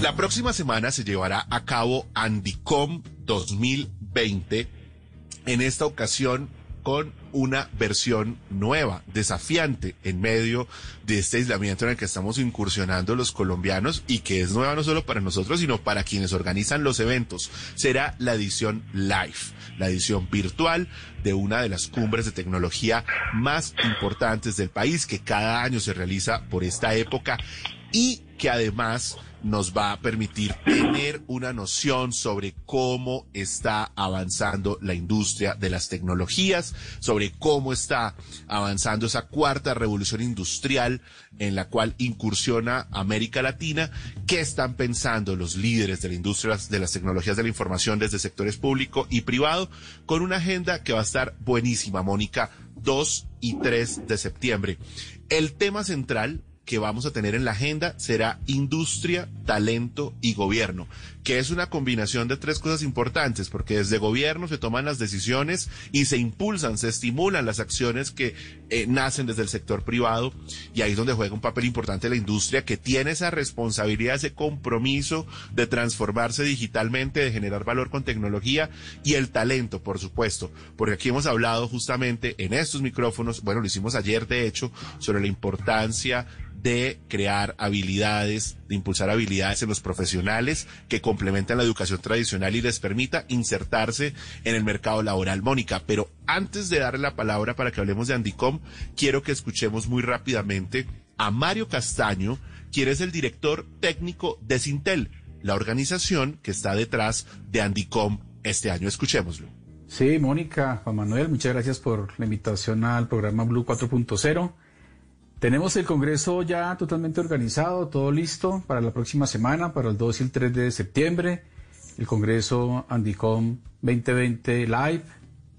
La próxima semana se llevará a cabo Andicom 2020. En esta ocasión con una versión nueva, desafiante, en medio de este aislamiento en el que estamos incursionando los colombianos y que es nueva no solo para nosotros, sino para quienes organizan los eventos. Será la edición live, la edición virtual de una de las cumbres de tecnología más importantes del país que cada año se realiza por esta época y que además nos va a permitir tener una noción sobre cómo está avanzando la industria de las tecnologías, sobre cómo está avanzando esa cuarta revolución industrial en la cual incursiona América Latina, qué están pensando los líderes de la industria de las tecnologías de la información desde sectores público y privado, con una agenda que va a estar buenísima, Mónica, 2 y 3 de septiembre. El tema central que vamos a tener en la agenda será industria, talento y gobierno, que es una combinación de tres cosas importantes, porque desde gobierno se toman las decisiones y se impulsan, se estimulan las acciones que eh, nacen desde el sector privado, y ahí es donde juega un papel importante la industria, que tiene esa responsabilidad, ese compromiso de transformarse digitalmente, de generar valor con tecnología, y el talento, por supuesto, porque aquí hemos hablado justamente en estos micrófonos, bueno, lo hicimos ayer de hecho, sobre la importancia de crear habilidades, de impulsar habilidades en los profesionales que complementan la educación tradicional y les permita insertarse en el mercado laboral. Mónica, pero antes de darle la palabra para que hablemos de Andicom, quiero que escuchemos muy rápidamente a Mario Castaño, quien es el director técnico de Sintel, la organización que está detrás de Andicom este año. Escuchémoslo. Sí, Mónica, Juan Manuel, muchas gracias por la invitación al programa Blue 4.0. Tenemos el Congreso ya totalmente organizado, todo listo para la próxima semana, para el 2 y el 3 de septiembre. El Congreso Andicom 2020 Live,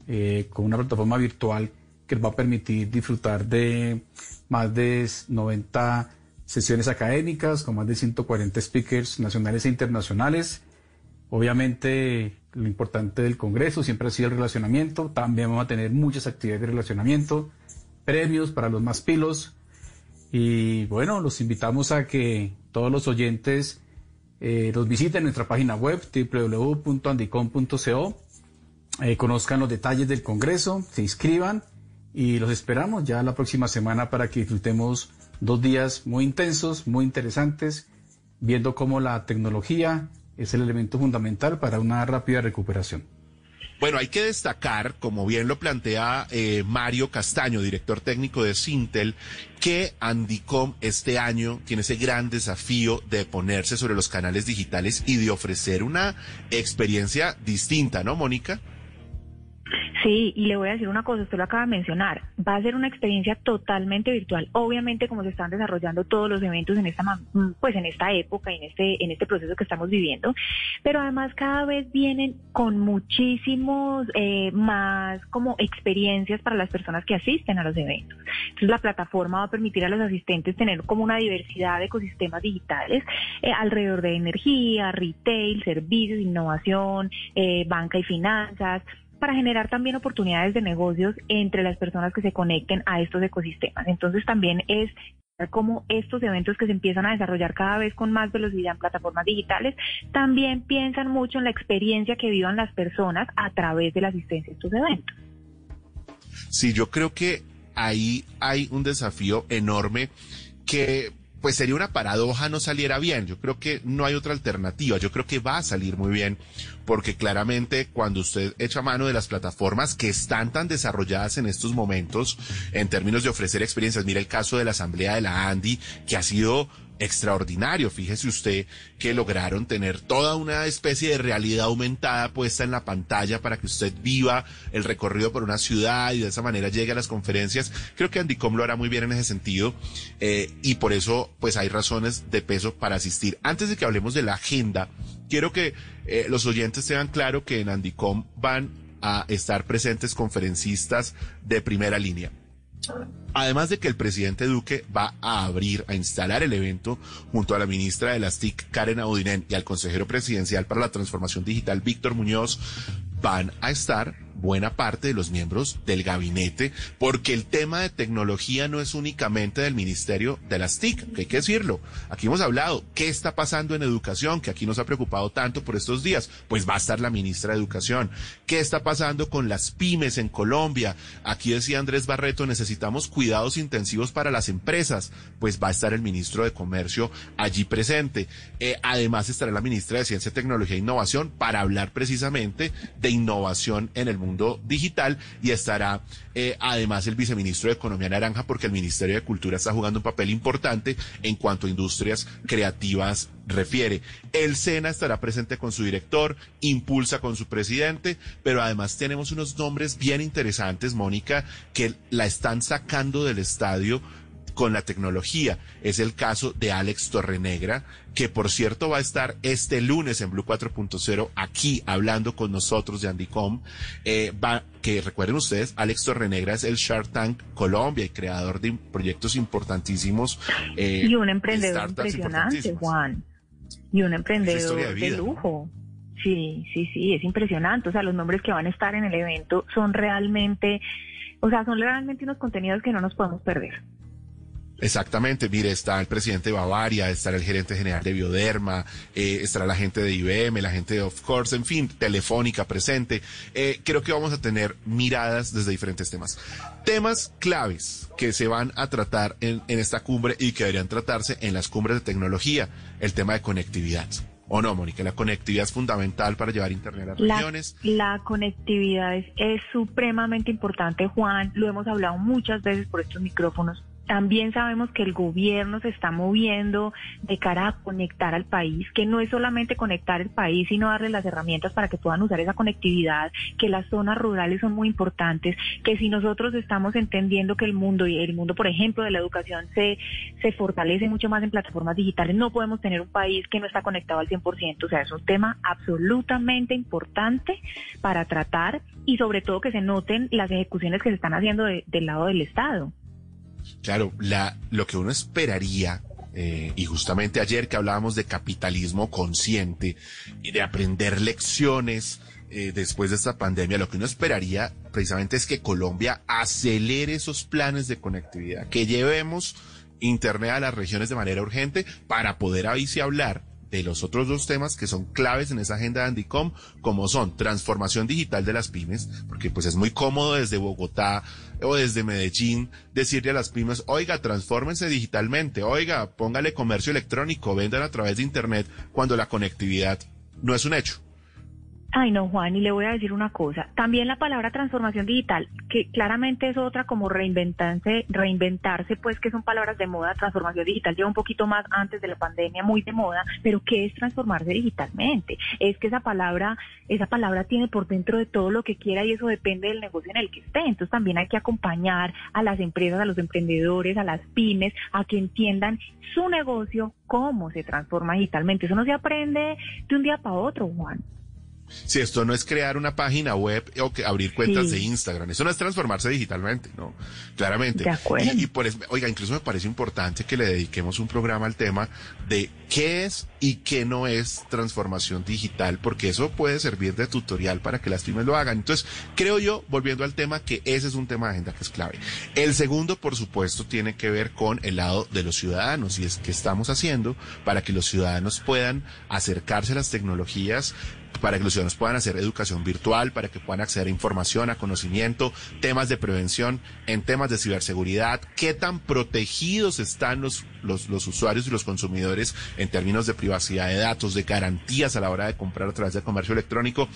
eh, con una plataforma virtual que va a permitir disfrutar de más de 90 sesiones académicas, con más de 140 speakers nacionales e internacionales. Obviamente, lo importante del Congreso siempre ha sido el relacionamiento. También vamos a tener muchas actividades de relacionamiento, premios para los más pilos y bueno, los invitamos a que todos los oyentes eh, los visiten en nuestra página web www.andicom.co, eh, conozcan los detalles del Congreso, se inscriban y los esperamos ya la próxima semana para que disfrutemos dos días muy intensos, muy interesantes, viendo cómo la tecnología es el elemento fundamental para una rápida recuperación. Bueno, hay que destacar, como bien lo plantea eh, Mario Castaño, director técnico de Sintel, que Andicom este año tiene ese gran desafío de ponerse sobre los canales digitales y de ofrecer una experiencia distinta, ¿no, Mónica? Sí, y le voy a decir una cosa, usted lo acaba de mencionar, va a ser una experiencia totalmente virtual. Obviamente, como se están desarrollando todos los eventos en esta, pues en esta época, en este, en este proceso que estamos viviendo, pero además cada vez vienen con muchísimos eh, más como experiencias para las personas que asisten a los eventos. Entonces, la plataforma va a permitir a los asistentes tener como una diversidad de ecosistemas digitales eh, alrededor de energía, retail, servicios, innovación, eh, banca y finanzas para generar también oportunidades de negocios entre las personas que se conecten a estos ecosistemas. Entonces también es como estos eventos que se empiezan a desarrollar cada vez con más velocidad en plataformas digitales, también piensan mucho en la experiencia que vivan las personas a través de la asistencia a estos eventos. Sí, yo creo que ahí hay un desafío enorme que pues sería una paradoja no saliera bien. Yo creo que no hay otra alternativa. Yo creo que va a salir muy bien porque claramente cuando usted echa mano de las plataformas que están tan desarrolladas en estos momentos en términos de ofrecer experiencias, mira el caso de la asamblea de la Andy, que ha sido extraordinario. Fíjese usted que lograron tener toda una especie de realidad aumentada puesta en la pantalla para que usted viva el recorrido por una ciudad y de esa manera llegue a las conferencias. Creo que Andicom lo hará muy bien en ese sentido eh, y por eso pues hay razones de peso para asistir. Antes de que hablemos de la agenda, quiero que eh, los oyentes tengan claro que en Andicom van a estar presentes conferencistas de primera línea. Además de que el presidente Duque va a abrir, a instalar el evento junto a la ministra de las TIC, Karen Audinen, y al consejero presidencial para la transformación digital, Víctor Muñoz, van a estar buena parte de los miembros del gabinete, porque el tema de tecnología no es únicamente del Ministerio de las TIC, que hay que decirlo. Aquí hemos hablado, ¿qué está pasando en educación? Que aquí nos ha preocupado tanto por estos días. Pues va a estar la ministra de Educación. ¿Qué está pasando con las pymes en Colombia? Aquí decía Andrés Barreto, necesitamos cuidados intensivos para las empresas. Pues va a estar el ministro de Comercio allí presente. Eh, además estará la ministra de Ciencia, Tecnología e Innovación para hablar precisamente de innovación en el mundo digital y estará eh, además el viceministro de Economía Naranja porque el Ministerio de Cultura está jugando un papel importante en cuanto a industrias creativas refiere. El SENA estará presente con su director, impulsa con su presidente, pero además tenemos unos nombres bien interesantes, Mónica, que la están sacando del estadio con la tecnología. Es el caso de Alex Torrenegra, que por cierto va a estar este lunes en Blue 4.0 aquí hablando con nosotros de Andicom. Eh, va, que recuerden ustedes, Alex Torrenegra es el Shark Tank Colombia y creador de proyectos importantísimos. Eh, y un emprendedor impresionante, Juan. Y un emprendedor de, lujo. Sí, sí, sí, es impresionante. O sea, los nombres que van a estar en el evento son realmente, o sea, son realmente unos contenidos que no nos podemos perder. Exactamente, mire, está el presidente de Bavaria, estará el gerente general de Bioderma, eh, estará la gente de IBM, la gente de Of Course, en fin, Telefónica presente. Eh, creo que vamos a tener miradas desde diferentes temas. Temas claves que se van a tratar en, en esta cumbre y que deberían tratarse en las cumbres de tecnología, el tema de conectividad. ¿O no, Mónica? La conectividad es fundamental para llevar Internet a las regiones. La conectividad es, es, supremamente importante, Juan. Lo hemos hablado muchas veces por estos micrófonos. También sabemos que el gobierno se está moviendo de cara a conectar al país, que no es solamente conectar el país, sino darle las herramientas para que puedan usar esa conectividad, que las zonas rurales son muy importantes, que si nosotros estamos entendiendo que el mundo y el mundo, por ejemplo, de la educación se, se fortalece mucho más en plataformas digitales, no podemos tener un país que no está conectado al 100%. O sea, es un tema absolutamente importante para tratar y sobre todo que se noten las ejecuciones que se están haciendo del lado del Estado. Claro, la, lo que uno esperaría eh, y justamente ayer que hablábamos de capitalismo consciente y de aprender lecciones eh, después de esta pandemia, lo que uno esperaría precisamente es que Colombia acelere esos planes de conectividad, que llevemos Internet a las regiones de manera urgente para poder ahí sí hablar de los otros dos temas que son claves en esa agenda de Andicom, como son transformación digital de las pymes, porque pues es muy cómodo desde Bogotá o desde Medellín decirle a las pymes, oiga, transfórmense digitalmente, oiga, póngale comercio electrónico, vendan a través de Internet, cuando la conectividad no es un hecho. Ay, no, Juan, y le voy a decir una cosa. También la palabra transformación digital, que claramente es otra como reinventarse, reinventarse, pues que son palabras de moda. Transformación digital lleva un poquito más antes de la pandemia, muy de moda, pero ¿qué es transformarse digitalmente? Es que esa palabra, esa palabra tiene por dentro de todo lo que quiera y eso depende del negocio en el que esté. Entonces también hay que acompañar a las empresas, a los emprendedores, a las pymes, a que entiendan su negocio, cómo se transforma digitalmente. Eso no se aprende de un día para otro, Juan. Si esto no es crear una página web o que abrir cuentas de Instagram, eso no es transformarse digitalmente, ¿no? Claramente. Y, por eso, oiga, incluso me parece importante que le dediquemos un programa al tema de qué es y qué no es transformación digital, porque eso puede servir de tutorial para que las pymes lo hagan. Entonces, creo yo, volviendo al tema, que ese es un tema de agenda que es clave. El segundo, por supuesto, tiene que ver con el lado de los ciudadanos y es que estamos haciendo para que los ciudadanos puedan acercarse a las tecnologías para que los ciudadanos puedan hacer educación virtual, para que puedan acceder a información, a conocimiento, temas de prevención, en temas de ciberseguridad, qué tan protegidos están los, los, los usuarios y los consumidores en términos de privacidad de datos, de garantías a la hora de comprar a través del comercio electrónico.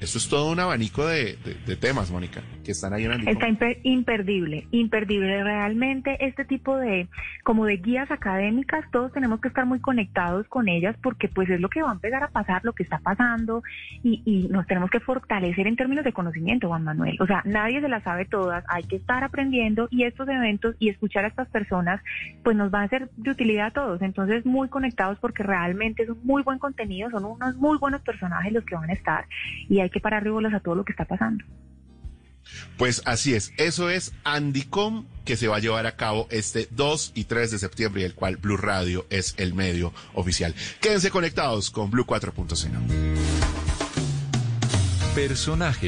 Eso es todo un abanico de, temas, Mónica, que están ahí en el Está imperdible, imperdible. Realmente este tipo de, como de guías académicas, todos tenemos que estar muy conectados con ellas porque pues es lo que va a empezar a pasar, lo que está pasando y, y nos tenemos que fortalecer en términos de conocimiento, Juan Manuel. O sea, nadie se las sabe todas, hay que estar aprendiendo y estos eventos y escuchar a estas personas pues nos va a ser de utilidad a todos. Entonces muy conectados porque realmente es un muy buen contenido, son unos muy buenos personajes los que van a estar y hay que parar bolas a todo lo que está pasando. Pues así es, eso es Andicom que se va a llevar a cabo este 2 y 3 de septiembre y el cual Blue Radio es el medio oficial. Quédense conectados con Blue 4.0. Personajes